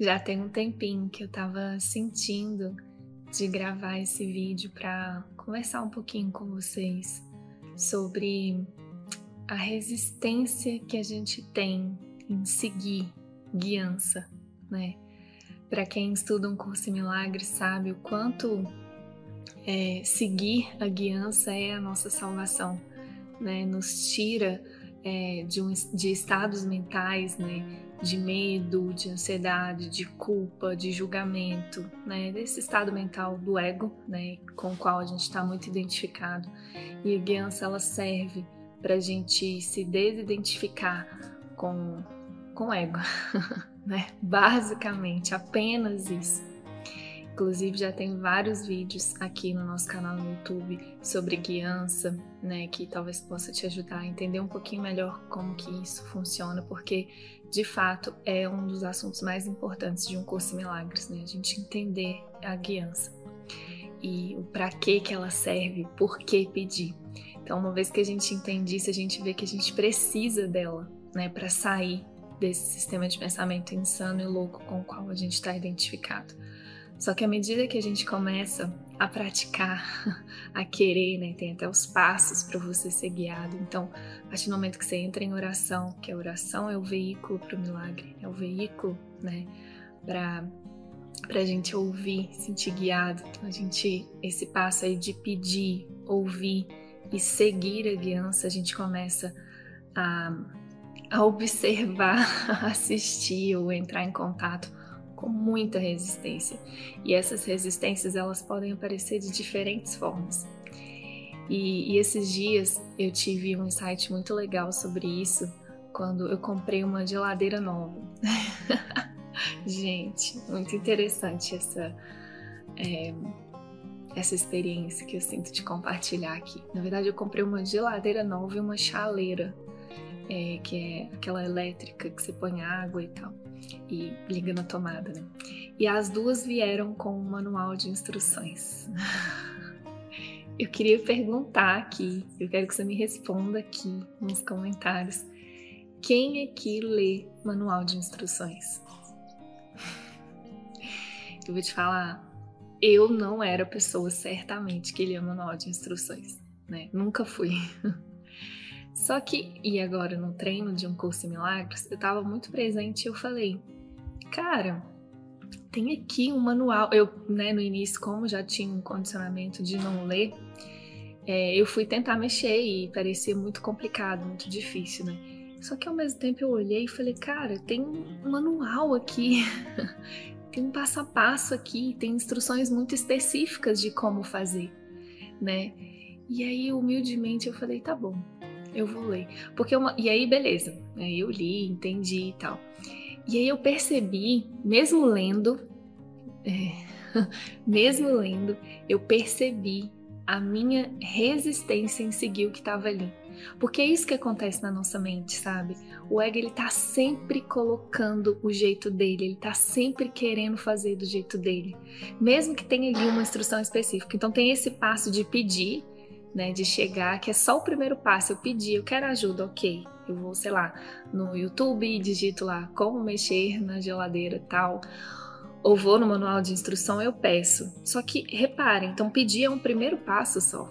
Já tem um tempinho que eu tava sentindo de gravar esse vídeo para conversar um pouquinho com vocês sobre a resistência que a gente tem em seguir guiança, né? Para quem estuda um curso em milagres sabe o quanto é, seguir a guiança é a nossa salvação, né? Nos tira é, de, um, de estados mentais, né? De medo, de ansiedade, de culpa, de julgamento, né? Desse estado mental do ego, né? Com o qual a gente está muito identificado. E a guiança ela serve para a gente se desidentificar com, com o ego, né? Basicamente, apenas isso. Inclusive já tem vários vídeos aqui no nosso canal no YouTube sobre guiança, né, que talvez possa te ajudar a entender um pouquinho melhor como que isso funciona, porque de fato é um dos assuntos mais importantes de um curso milagres, né? A gente entender a guiança e o para que que ela serve, por que pedir. Então, uma vez que a gente entende isso, a gente vê que a gente precisa dela, né, para sair desse sistema de pensamento insano e louco com o qual a gente está identificado. Só que à medida que a gente começa a praticar, a querer, né, tem até os passos para você ser guiado. Então, a partir do momento que você entra em oração, que a oração é o veículo para o milagre, é o veículo, né, para para a gente ouvir, sentir guiado. Então, a gente esse passo aí de pedir, ouvir e seguir a guiança, a gente começa a, a observar, assistir ou entrar em contato com muita resistência. E essas resistências elas podem aparecer de diferentes formas. E, e esses dias eu tive um insight muito legal sobre isso quando eu comprei uma geladeira nova. Gente, muito interessante essa é, essa experiência que eu sinto de compartilhar aqui. Na verdade, eu comprei uma geladeira nova e uma chaleira, é, que é aquela elétrica que você põe água e tal e liga na tomada, né? E as duas vieram com um manual de instruções. Eu queria perguntar aqui, eu quero que você me responda aqui nos comentários. Quem aqui lê manual de instruções? Eu vou te falar, eu não era a pessoa certamente que lia manual de instruções, né? Nunca fui. Só que, e agora no treino de um curso em milagres, eu estava muito presente e eu falei, cara, tem aqui um manual. Eu, né, no início, como já tinha um condicionamento de não ler, é, eu fui tentar mexer e parecia muito complicado, muito difícil, né? Só que ao mesmo tempo eu olhei e falei, cara, tem um manual aqui, tem um passo a passo aqui, tem instruções muito específicas de como fazer, né? E aí, humildemente, eu falei, tá bom, eu vou ler. Porque uma... E aí, beleza. Aí eu li, entendi e tal. E aí eu percebi, mesmo lendo, é... mesmo lendo, eu percebi a minha resistência em seguir o que estava ali. Porque é isso que acontece na nossa mente, sabe? O ego ele tá sempre colocando o jeito dele, ele tá sempre querendo fazer do jeito dele, mesmo que tenha ali uma instrução específica. Então tem esse passo de pedir, né, de chegar, que é só o primeiro passo. Eu pedi, eu quero ajuda, ok. Eu vou, sei lá, no YouTube e digito lá como mexer na geladeira tal. Ou vou no manual de instrução, eu peço. Só que reparem, então pedir é um primeiro passo só.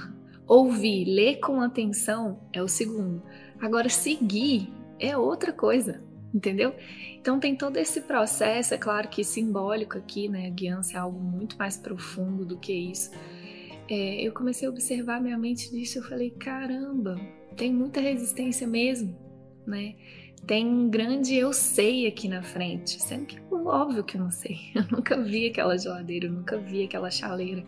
Ouvir, ler com atenção é o segundo. Agora, seguir é outra coisa, entendeu? Então tem todo esse processo, é claro que simbólico aqui, né? A guiança é algo muito mais profundo do que isso é, eu comecei a observar minha mente disso. Eu falei: caramba, tem muita resistência mesmo, né? Tem um grande eu sei aqui na frente, sendo que óbvio que eu não sei. Eu nunca vi aquela geladeira, eu nunca vi aquela chaleira.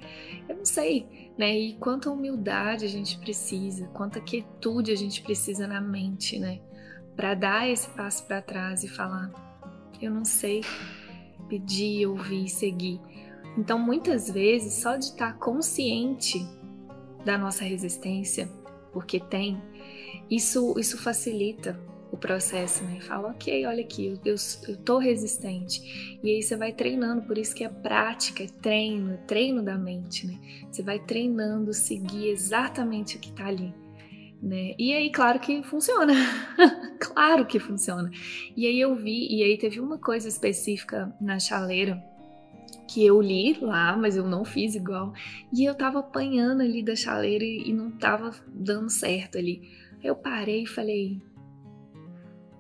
Eu não sei, né? E quanta humildade a gente precisa, quanta quietude a gente precisa na mente, né? Para dar esse passo para trás e falar: eu não sei, pedir, ouvir, seguir. Então, muitas vezes, só de estar consciente da nossa resistência, porque tem, isso, isso facilita o processo, né? Fala, ok, olha aqui, eu, eu, tô resistente. E aí você vai treinando, por isso que é prática, é treino, é treino da mente, né? Você vai treinando seguir exatamente o que tá ali. né? E aí, claro que funciona. claro que funciona. E aí eu vi, e aí teve uma coisa específica na chaleira que eu li lá, mas eu não fiz igual. E eu tava apanhando ali da chaleira e não tava dando certo ali. Eu parei e falei: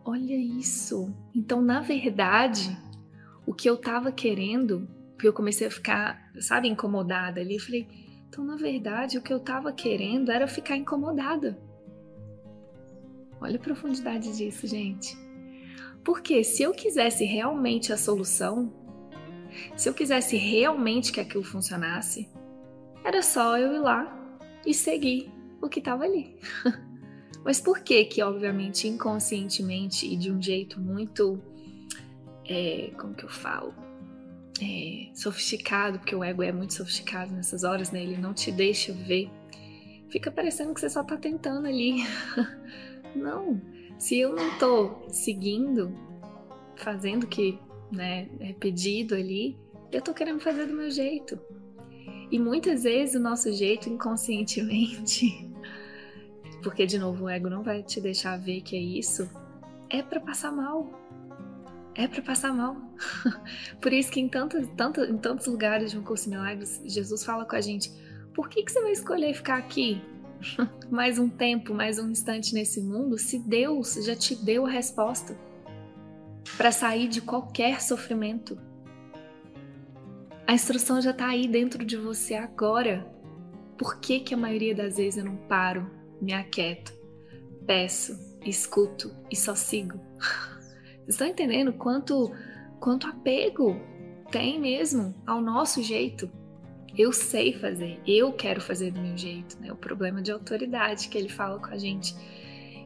Olha isso. Então, na verdade, o que eu tava querendo, porque eu comecei a ficar, sabe, incomodada ali, eu falei: Então, na verdade, o que eu tava querendo era ficar incomodada. Olha a profundidade disso, gente. Porque se eu quisesse realmente a solução, se eu quisesse realmente que aquilo funcionasse, era só eu ir lá e seguir o que estava ali. Mas por que que, obviamente, inconscientemente e de um jeito muito, é, como que eu falo, é, sofisticado, porque o ego é muito sofisticado nessas horas, né? Ele não te deixa ver. Fica parecendo que você só tá tentando ali. Não, se eu não tô seguindo, fazendo que né, é pedido ali, eu tô querendo fazer do meu jeito. E muitas vezes o nosso jeito inconscientemente, porque de novo o ego não vai te deixar ver que é isso, é para passar mal. É para passar mal. Por isso que em, em tantos lugares de um curso de milagres, Jesus fala com a gente: por que, que você vai escolher ficar aqui mais um tempo, mais um instante nesse mundo, se Deus já te deu a resposta para sair de qualquer sofrimento. A instrução já está aí dentro de você agora. Por que, que a maioria das vezes eu não paro, me aquieto, peço, escuto e só sigo? Vocês estão entendendo quanto, quanto apego tem mesmo ao nosso jeito? eu sei fazer, eu quero fazer do meu jeito, né? O problema de autoridade que ele fala com a gente.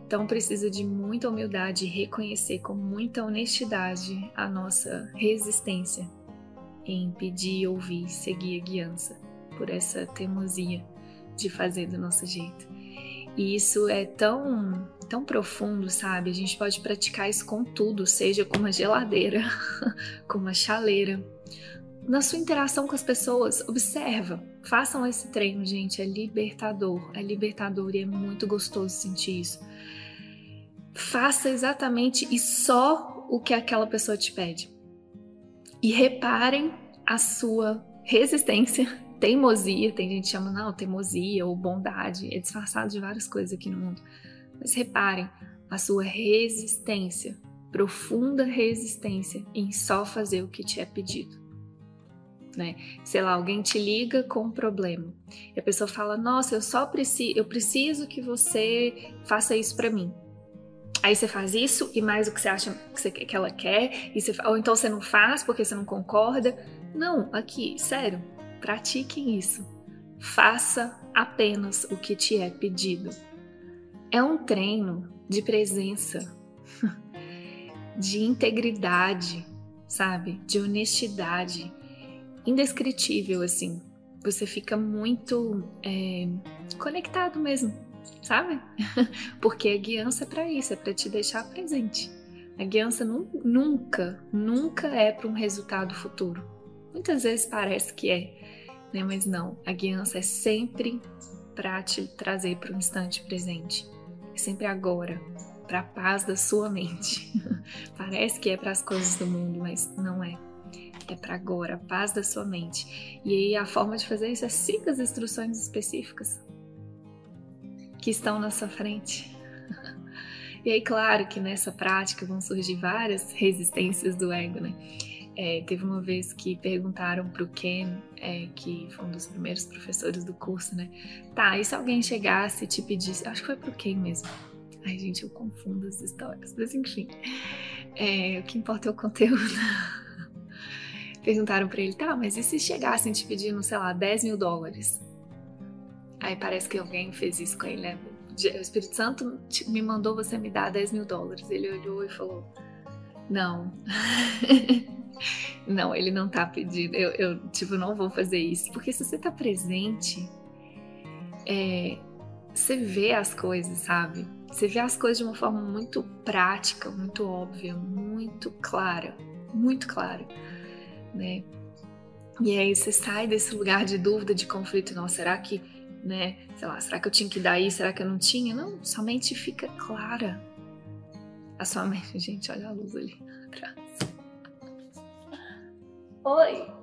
Então precisa de muita humildade e reconhecer com muita honestidade a nossa resistência em pedir, ouvir, seguir a guiança por essa teimosia de fazer do nosso jeito. E isso é tão tão profundo, sabe? A gente pode praticar isso com tudo, seja com uma geladeira, com uma chaleira, na sua interação com as pessoas, observa. Façam esse treino, gente. É libertador. É libertador e é muito gostoso sentir isso. Faça exatamente e só o que aquela pessoa te pede. E reparem a sua resistência, teimosia. Tem gente que chama, não, teimosia ou bondade. É disfarçado de várias coisas aqui no mundo. Mas reparem a sua resistência, profunda resistência em só fazer o que te é pedido né? Sei lá, alguém te liga com um problema e a pessoa fala: "Nossa, eu só preciso, eu preciso que você faça isso para mim". Aí você faz isso e mais o que você acha que, você, que ela quer, você, ou então você não faz porque você não concorda. Não, aqui, sério, pratiquem isso. Faça apenas o que te é pedido. É um treino de presença, de integridade, sabe? De honestidade, indescritível, assim. Você fica muito é, conectado mesmo, sabe? Porque a guiança é para isso, é para te deixar presente. A guiança nunca, nunca é para um resultado futuro. Muitas vezes parece que é, né? mas não. A guiança é sempre para te trazer para o instante presente. É sempre agora, para a paz da sua mente. parece que é para as coisas do mundo, mas não é é para agora, a paz da sua mente. E aí a forma de fazer isso é siga as instruções específicas que estão na sua frente. e aí, claro que nessa prática vão surgir várias resistências do ego, né? É, teve uma vez que perguntaram para o Ken, é, que foi um dos primeiros professores do curso, né? Tá, e se alguém chegasse e te pedisse, acho que foi para o Ken mesmo. Ai, gente, eu confundo as histórias, mas enfim. É, o que importa é o conteúdo. perguntaram para ele, tá, mas e se chegassem te pedindo, sei lá, 10 mil dólares? Aí parece que alguém fez isso com ele, né? O Espírito Santo me mandou você me dar 10 mil dólares. Ele olhou e falou: Não. não, ele não tá pedindo. Eu, eu, tipo, não vou fazer isso. Porque se você tá presente, é, você vê as coisas, sabe? Você vê as coisas de uma forma muito prática, muito óbvia, muito clara. Muito clara né? E aí você sai desse lugar de dúvida, de conflito, não, será que né? Sei lá, será que eu tinha que dar isso? Será que eu não tinha? Não, sua mente fica clara. A sua mente, gente, olha a luz ali atrás. Oi!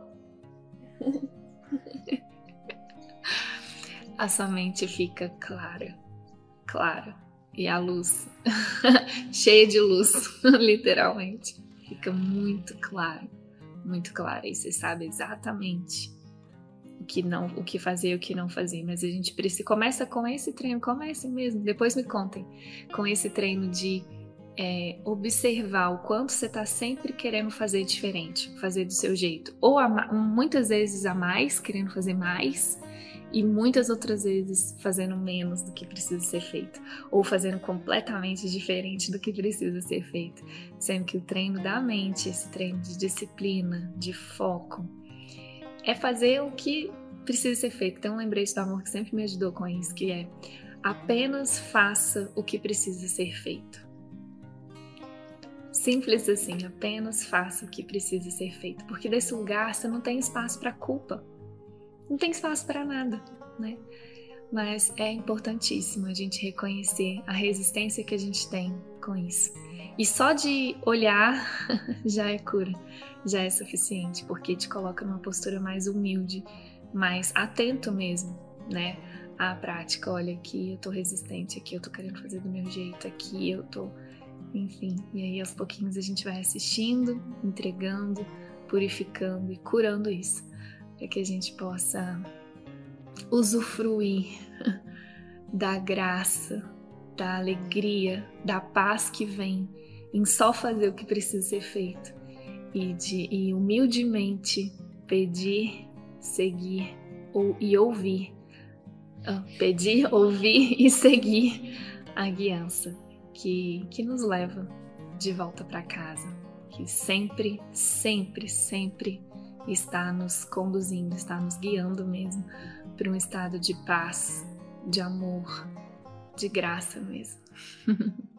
a sua mente fica clara, clara. E a luz, cheia de luz, literalmente, fica muito clara, muito clara. E você sabe exatamente o que não, o que fazer e o que não fazer. Mas a gente precisa começa com esse treino, comece mesmo. Depois me contem com esse treino de é, observar o quanto você está sempre querendo fazer diferente, fazer do seu jeito, ou a, muitas vezes a mais, querendo fazer mais, e muitas outras vezes fazendo menos do que precisa ser feito, ou fazendo completamente diferente do que precisa ser feito, sendo que o treino da mente, esse treino de disciplina, de foco, é fazer o que precisa ser feito. Então, um lembrete do amor que sempre me ajudou com isso, que é apenas faça o que precisa ser feito. Simples assim, apenas faça o que precisa ser feito, porque desse lugar você não tem espaço para culpa, não tem espaço para nada, né? Mas é importantíssimo a gente reconhecer a resistência que a gente tem com isso. E só de olhar já é cura já é suficiente, porque te coloca numa postura mais humilde, mais atento mesmo, né? À prática, olha aqui eu tô resistente, aqui eu tô querendo fazer do meu jeito, aqui eu tô, enfim. E aí aos pouquinhos a gente vai assistindo, entregando, purificando e curando isso, para que a gente possa usufruir da graça, da alegria, da paz que vem em só fazer o que precisa ser feito e de e humildemente pedir, seguir ou, e ouvir. Ah, pedir, ouvir e seguir a guiança que, que nos leva de volta para casa, que sempre, sempre, sempre está nos conduzindo, está nos guiando mesmo para um estado de paz, de amor, de graça mesmo.